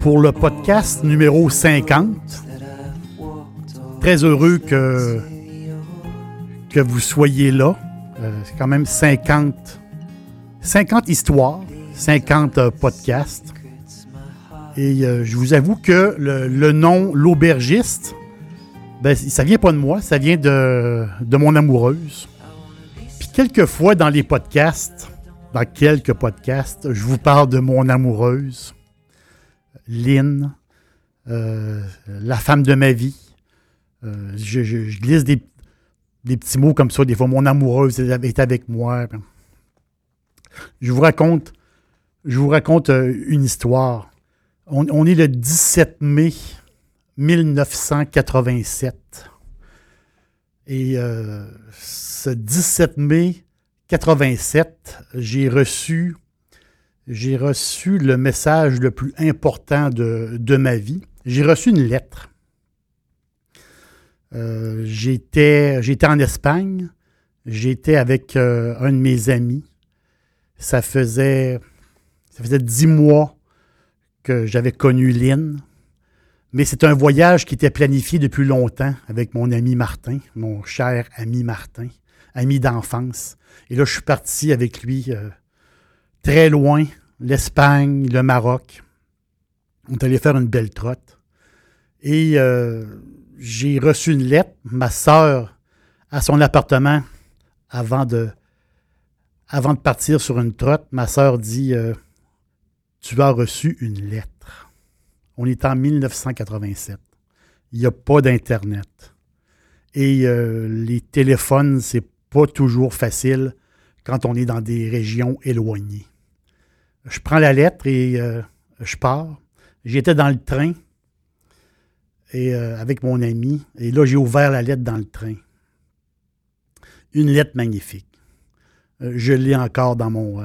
Pour le podcast numéro 50, très heureux que, que vous soyez là. Euh, c'est quand même 50, 50 histoires, 50 euh, podcasts. Et euh, je vous avoue que le, nom L'Aubergiste, ben, ça vient pas de moi, ça vient de, de mon amoureuse. Puis quelquefois dans les podcasts, dans quelques podcasts, je vous parle de mon amoureuse, Lynn, euh, la femme de ma vie. Euh, je, glisse des, petits mots comme ça. Des fois, mon amoureuse est avec moi. Je vous raconte, je vous raconte euh, une histoire. On, est le 17 mai 1987. Et ce 17 mai 87, j'ai reçu, j'ai reçu le message le plus important de, de ma vie. J'ai reçu une lettre. Euh, j'étais, en Espagne. J'étais avec euh, un de mes amis. Ça faisait, ça faisait dix mois que j'avais connu Lynn. Mais c'est un voyage qui était planifié depuis longtemps avec mon ami Martin, mon cher ami Martin, ami d'enfance. Et là, je suis parti avec lui euh, très loin, l'Espagne, le Maroc. On est allé faire une belle trotte. Et euh, j'ai reçu une lettre, ma sœur, à son appartement, avant de, avant de partir sur une trotte. Ma sœur dit euh, Tu as reçu une lettre. On est en 1987. Il n'y a pas d'Internet. Et euh, les téléphones, c'est pas toujours facile quand on est dans des régions éloignées. Je prends la lettre et euh, je pars. J'étais dans le train et, euh, avec mon ami. Et là, j'ai ouvert la lettre dans le train. Une lettre magnifique. Euh, je l'ai encore dans mon.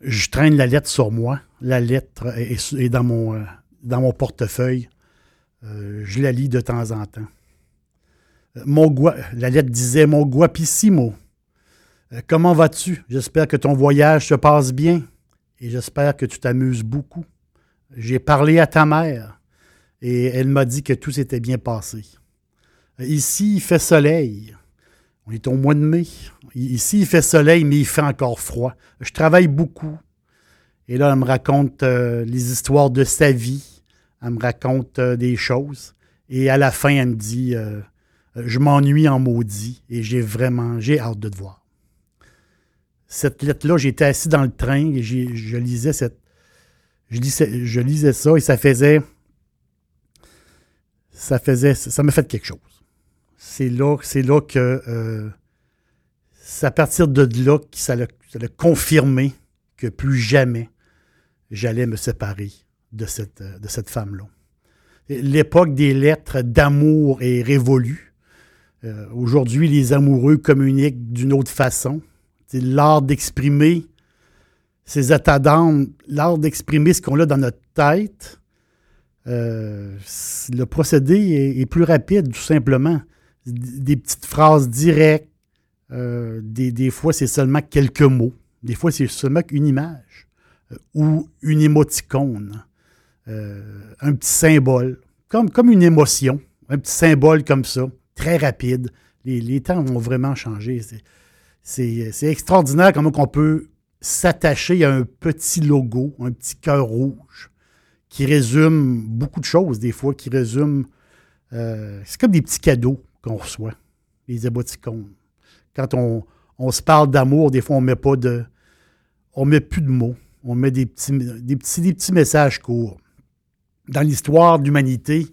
je traîne la lettre sur moi. La lettre est, dans, mon, portefeuille. Je la lis de temps en temps. Mon la lettre disait Mon guapissimo. Comment vas-tu? J'espère que ton voyage se passe bien et j'espère que tu t'amuses beaucoup. J'ai parlé à ta mère et elle m'a dit que tout s'était bien passé. Ici, il fait soleil. On est au mois de mai. Ici, il fait soleil, mais il fait encore froid. Je travaille beaucoup. Et là, elle me raconte euh, les histoires de sa vie. Elle me raconte euh, des choses. Et à la fin, elle me dit euh, Je m'ennuie en maudit et j'ai vraiment j'ai hâte de te voir. Cette lettre-là, j'étais assis dans le train et je lisais cette. Je lisais, je lisais ça et ça faisait. Ça faisait. Ça m'a fait quelque chose. C'est là, c'est là que. euh, c'est à partir de là que ça l'a confirmé que plus jamais j'allais me séparer de cette, de cette femme-là. L'époque des lettres d'amour est révolue. Euh, Aujourd'hui, les amoureux communiquent d'une autre façon. C'est l'art d'exprimer ses états d'âme, l'art d'exprimer ce qu'on a dans notre tête. Euh, le procédé est, plus rapide, tout simplement. Des petites phrases directes. euh, des, fois, c'est seulement quelques mots. Des fois, c'est seulement une image euh, ou une émoticône. Un petit symbole, comme, comme une émotion, un petit symbole comme ça, très rapide. Les, les temps ont vraiment changé. C'est- C'est c'est extraordinaire comment on peut s'attacher à un petit logo, un petit cœur rouge, qui résume beaucoup de choses, des fois, qui résume. Euh, c'est comme des petits cadeaux qu'on reçoit, les émoticônes. Quand on, on se parle d'amour, des fois, on met pas de. On met plus de mots. On met des petits, des petits, des petits messages courts. Dans l'histoire de l'humanité,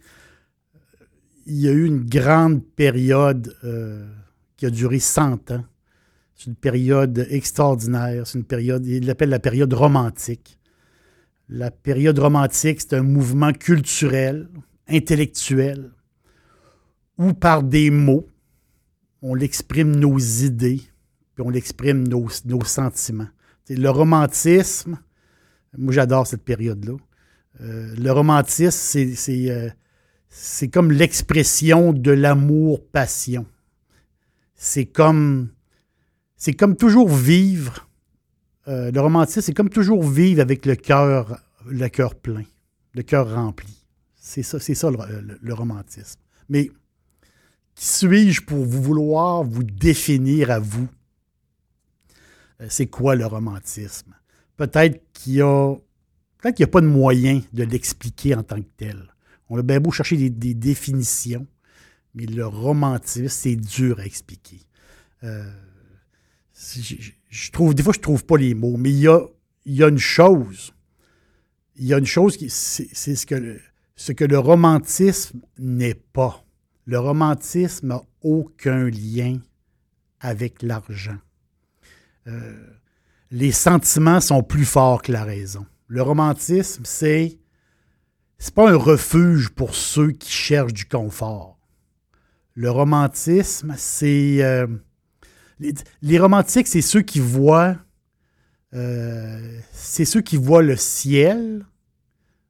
il y a eu une grande période euh, qui a duré 100 ans. C'est une période extraordinaire. C'est une période, il l'appelle la période romantique. La période romantique, c'est un mouvement culturel, intellectuel, où par des mots, on l'exprime nos idées, puis on l'exprime nos, nos, sentiments. le romantisme, moi j'adore cette période-là. Euh, le romantisme, c'est, euh, c'est comme l'expression de l'amour-passion. C'est comme, c'est comme toujours vivre. Euh, le romantisme, c'est comme toujours vivre avec le cœur, le cœur plein, le cœur rempli. C'est ça, c'est ça le, romantisme. Mais qui suis-je pour vous vouloir vous définir à vous? Euh, c'est quoi le romantisme? Peut-être qu'il y a, peut-être qu'il n'y a pas de moyen de l'expliquer en tant que tel. On a bien beau chercher des, définitions, mais le romantisme, c'est dur à expliquer. Euh, je, trouve, des fois, je trouve pas les mots, mais il y a, il y a une chose. Il y a une chose qui, c'est, ce, que le, ce que le romantisme n'est pas. Le romantisme n'a aucun lien avec l'argent. Euh, les sentiments sont plus forts que la raison. Le romantisme, c'est c'est pas un refuge pour ceux qui cherchent du confort. Le romantisme, c'est. Euh, les, romantiques, c'est ceux qui voient. Euh, c'est ceux qui voient le ciel,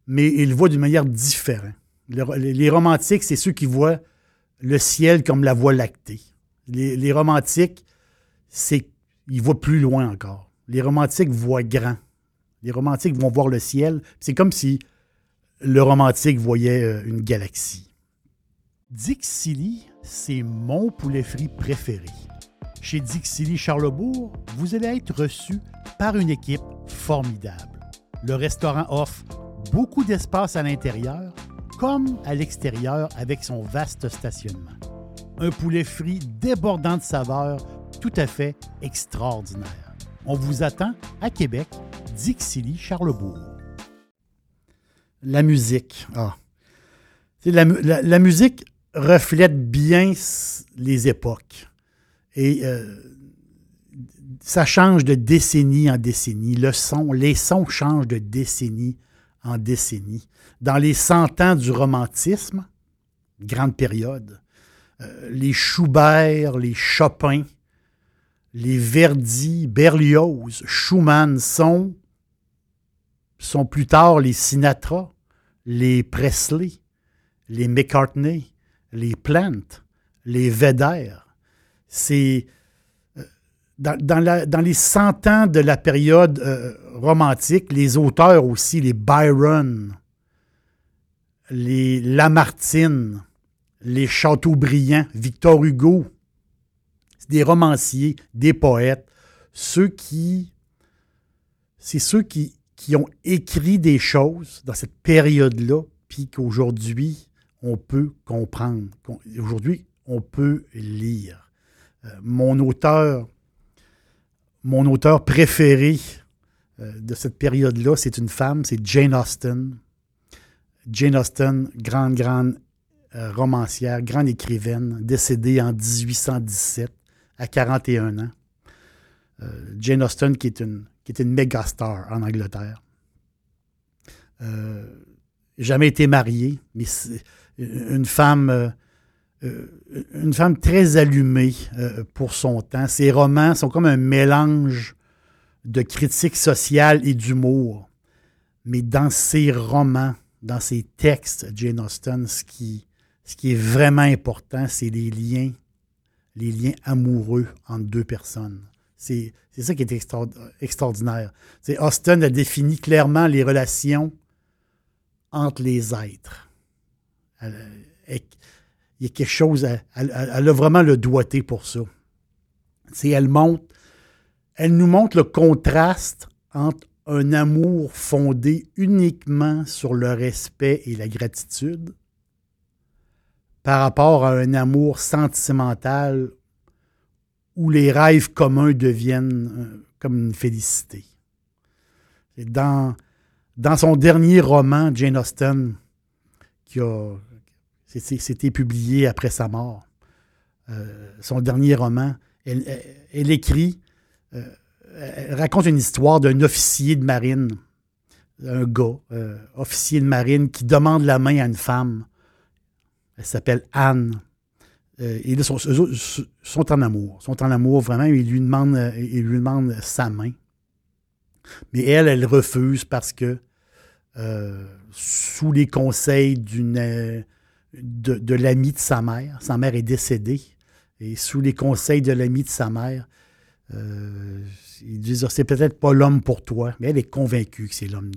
mais ils le voient d'une manière différente. les, romantiques, c'est ceux qui voient le ciel comme la voie lactée. Les, romantiques, c'est. Ils voient plus loin encore. Les romantiques voient grand. Les romantiques vont voir le ciel. C'est comme si le romantique voyait euh, une galaxie. Dixili, c'est mon poulet frit préféré. Chez Dixili Charlebourg, vous allez être reçu par une équipe formidable. Le restaurant offre beaucoup d'espace à l'intérieur comme à l'extérieur avec son vaste stationnement. Un poulet frit débordant de saveurs tout à fait extraordinaire. On vous attend à Québec, Dixilly, Charlebourg la musique. Ah. La, la, musique reflète bien les époques. Et euh, ça change de décennie en décennie. Le son, les sons changent de décennie en décennie. Dans les 100 ans du romantisme, grande période, euh, les Schubert, les Chopin, les Verdi, Berlioz, Schumann sont sont plus tard les Sinatra, les Presley, les McCartney, les Plant, les Vedder. C'est euh, dans, les 100 ans de la période euh, romantique, les auteurs aussi, les Byron, les Lamartine, les Chateaubriand, Victor Hugo, c'est des romanciers, des poètes, ceux qui, c'est ceux qui qui ont écrit des choses dans cette période-là, puis qu'aujourd'hui, on peut comprendre. Aujourd'hui, on peut lire. Euh, mon auteur, mon auteur préféré euh, de cette période-là, c'est une femme, c'est Jane Austen. Jane Austen, grande, grande euh, romancière, grande écrivaine, décédée en 1817 à 41 ans. Jane Austen, qui est une qui méga star en Angleterre. Jamais été mariée, mais une femme, une femme très allumée pour son temps. Ses romans sont comme un mélange de critique sociale et d'humour. Mais dans ses romans, dans ses textes, Jane Austen, ce qui, est vraiment important, c'est les liens, les liens amoureux entre deux personnes. C'est ça qui est extraordinaire. Austin a défini clairement les relations entre les êtres. Il y a quelque chose, elle, a vraiment le doigté pour ça. elle montre, elle nous montre le contraste entre un amour fondé uniquement sur le respect et la gratitude par rapport à un amour sentimental où les rêves communs deviennent euh, comme une félicité. Dans, dans son dernier roman, Jane Austen, qui a c'était publié après sa mort, euh, son dernier roman, elle, écrit, euh, elle raconte une histoire d'un officier de marine, un gars, officier de marine, qui demande la main à une femme. Elle s'appelle Anne. Euh, et là, sont, sont en amour. sont en amour vraiment. Il lui demande, euh, il lui demande sa main. Mais elle, elle refuse parce que, euh, sous les conseils d'une de, l'ami de sa mère, sa mère est décédée, et sous les conseils de l'ami de sa mère, euh, ils disent c'est peut-être pas l'homme pour toi, mais elle est convaincue que c'est l'homme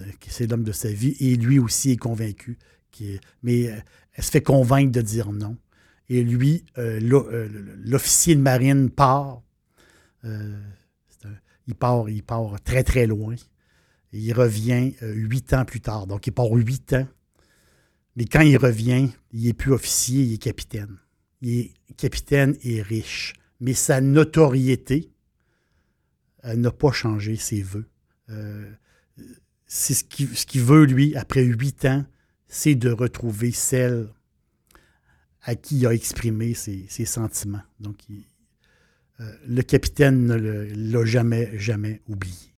de, sa vie, et lui aussi est convaincu. mais elle se fait convaincre de dire non. Et lui, euh, euh, l'officier de marine part. Euh, il part. Il part très, très loin. Et il revient huit ans plus tard. Donc, il part huit ans. Mais quand il revient, il n'est plus officier, il est capitaine. Il est capitaine et riche. Mais sa notoriété n'a pas changé ses voeux. c'est ce qu'il veut, lui, après huit ans, c'est de retrouver celle à qui il a exprimé ses, sentiments. Donc, euh, le capitaine ne l'a jamais, jamais oublié.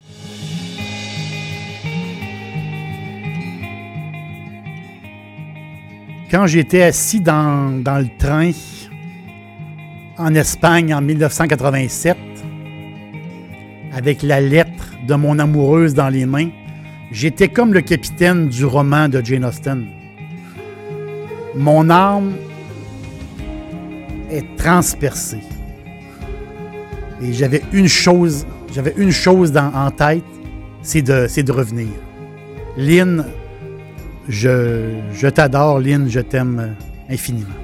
Quand j'étais assis dans, dans le train en Espagne en 1987, avec la lettre de mon amoureuse dans les mains, j'étais comme le capitaine du roman de Jane Austen. Mon âme est transpercé. Et j'avais une chose, j'avais une chose en tête, c'est de, de revenir. Lynn, je, t'adore, Lynn, je t'aime infiniment.